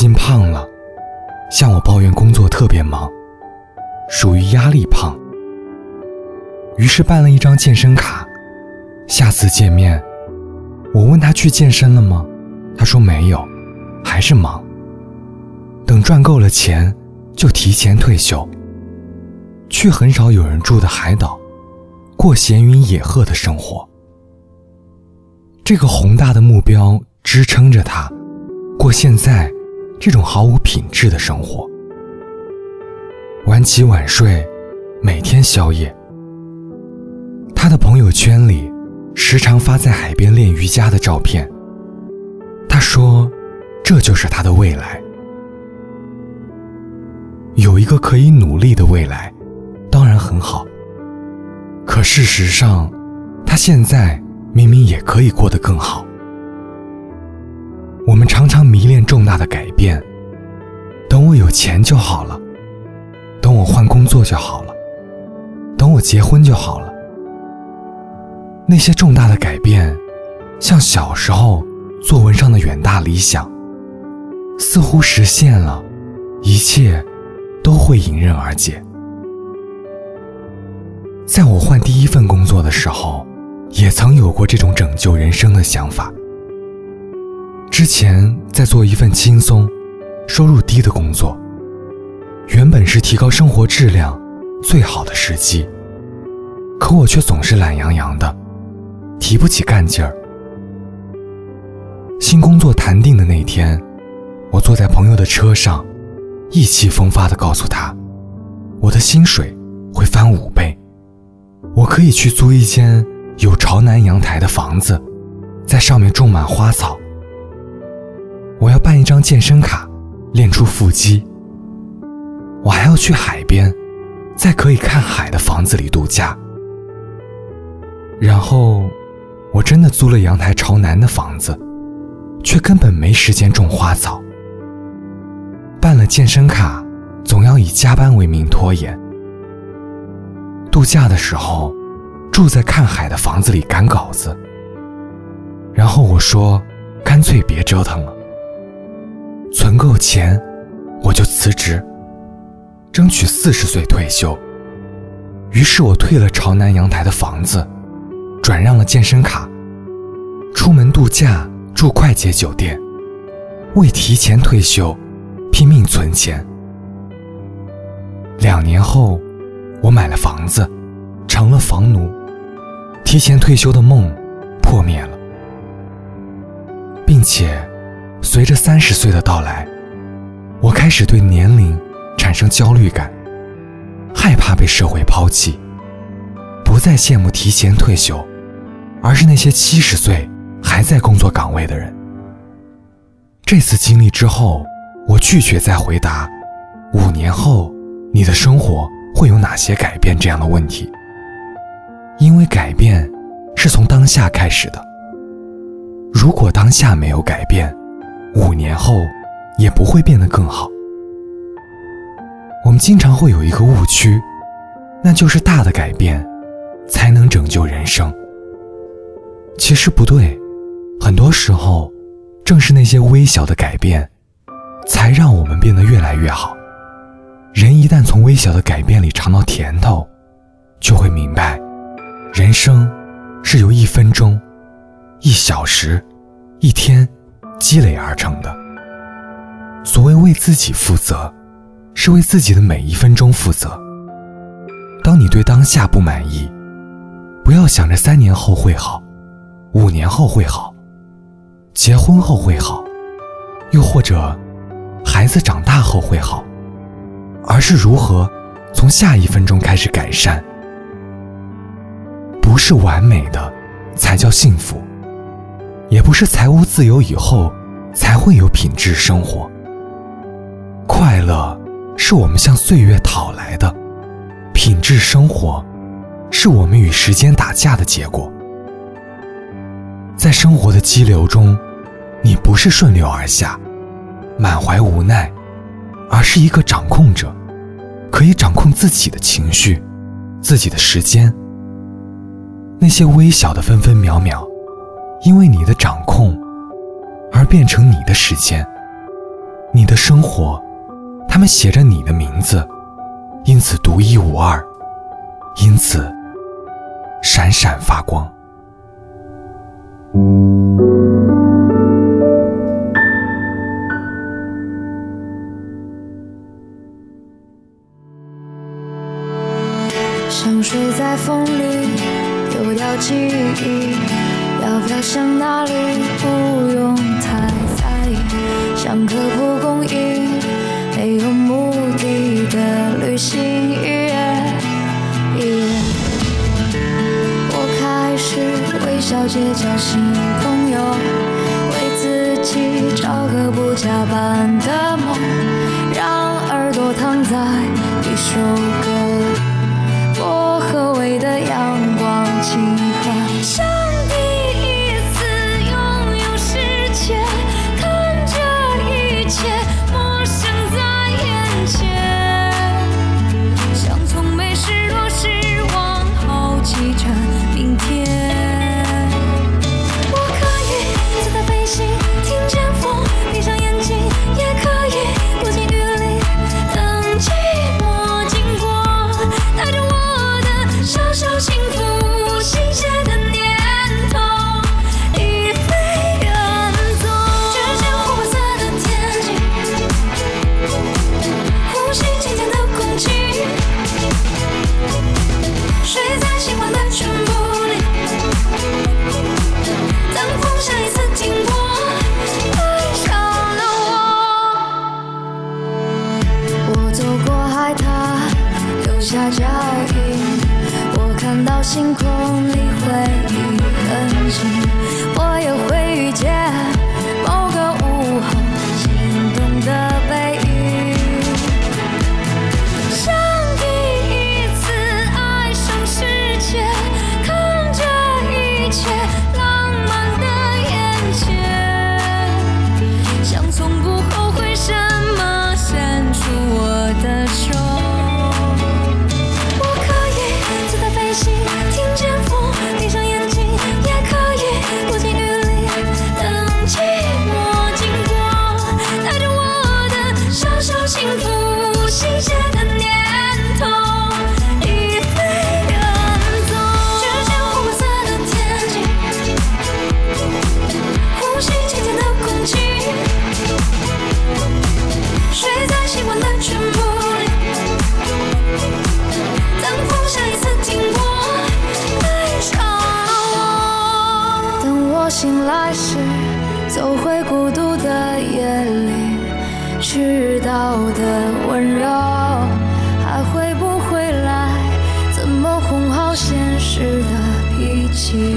近胖了，向我抱怨工作特别忙，属于压力胖。于是办了一张健身卡，下次见面，我问他去健身了吗？他说没有，还是忙。等赚够了钱，就提前退休，去很少有人住的海岛，过闲云野鹤的生活。这个宏大的目标支撑着他，过现在这种毫无品质的生活。晚起晚睡，每天宵夜。他的朋友圈里，时常发在海边练瑜伽的照片。他说：“这就是他的未来，有一个可以努力的未来，当然很好。可事实上，他现在明明也可以过得更好。我们常常迷恋重大的改变，等我有钱就好了，等我换工作就好了，等我结婚就好了。”那些重大的改变，像小时候作文上的远大理想，似乎实现了，一切都会迎刃而解。在我换第一份工作的时候，也曾有过这种拯救人生的想法。之前在做一份轻松、收入低的工作，原本是提高生活质量最好的时机，可我却总是懒洋洋的。提不起干劲儿。新工作谈定的那天，我坐在朋友的车上，意气风发地告诉他，我的薪水会翻五倍，我可以去租一间有朝南阳台的房子，在上面种满花草。我要办一张健身卡，练出腹肌。我还要去海边，在可以看海的房子里度假。然后。我真的租了阳台朝南的房子，却根本没时间种花草。办了健身卡，总要以加班为名拖延。度假的时候，住在看海的房子里赶稿子。然后我说，干脆别折腾了，存够钱，我就辞职，争取四十岁退休。于是我退了朝南阳台的房子。转让了健身卡，出门度假住快捷酒店，为提前退休拼命存钱。两年后，我买了房子，成了房奴，提前退休的梦破灭了，并且随着三十岁的到来，我开始对年龄产生焦虑感，害怕被社会抛弃，不再羡慕提前退休。而是那些七十岁还在工作岗位的人。这次经历之后，我拒绝再回答“五年后你的生活会有哪些改变”这样的问题，因为改变是从当下开始的。如果当下没有改变，五年后也不会变得更好。我们经常会有一个误区，那就是大的改变才能拯救人生。其实不对，很多时候，正是那些微小的改变，才让我们变得越来越好。人一旦从微小的改变里尝到甜头，就会明白，人生是由一分钟、一小时、一天积累而成的。所谓为自己负责，是为自己的每一分钟负责。当你对当下不满意，不要想着三年后会好。五年后会好，结婚后会好，又或者孩子长大后会好，而是如何从下一分钟开始改善。不是完美的才叫幸福，也不是财务自由以后才会有品质生活。快乐是我们向岁月讨来的，品质生活是我们与时间打架的结果。在生活的激流中，你不是顺流而下，满怀无奈，而是一个掌控者，可以掌控自己的情绪，自己的时间。那些微小的分分秒秒，因为你的掌控而变成你的时间。你的生活，他们写着你的名字，因此独一无二，因此闪闪发光。像水在风里丢掉记忆，要飘向哪里不用太在意。像颗蒲公英，没有目的的旅行，一夜一夜。我开始微笑结交新朋友，为自己找个不加班的梦，让耳朵躺在一首歌。下脚印。我看到星空里回忆痕迹，我也会遇见会孤独的夜里迟到的温柔还会不会来？怎么哄好现实的脾气？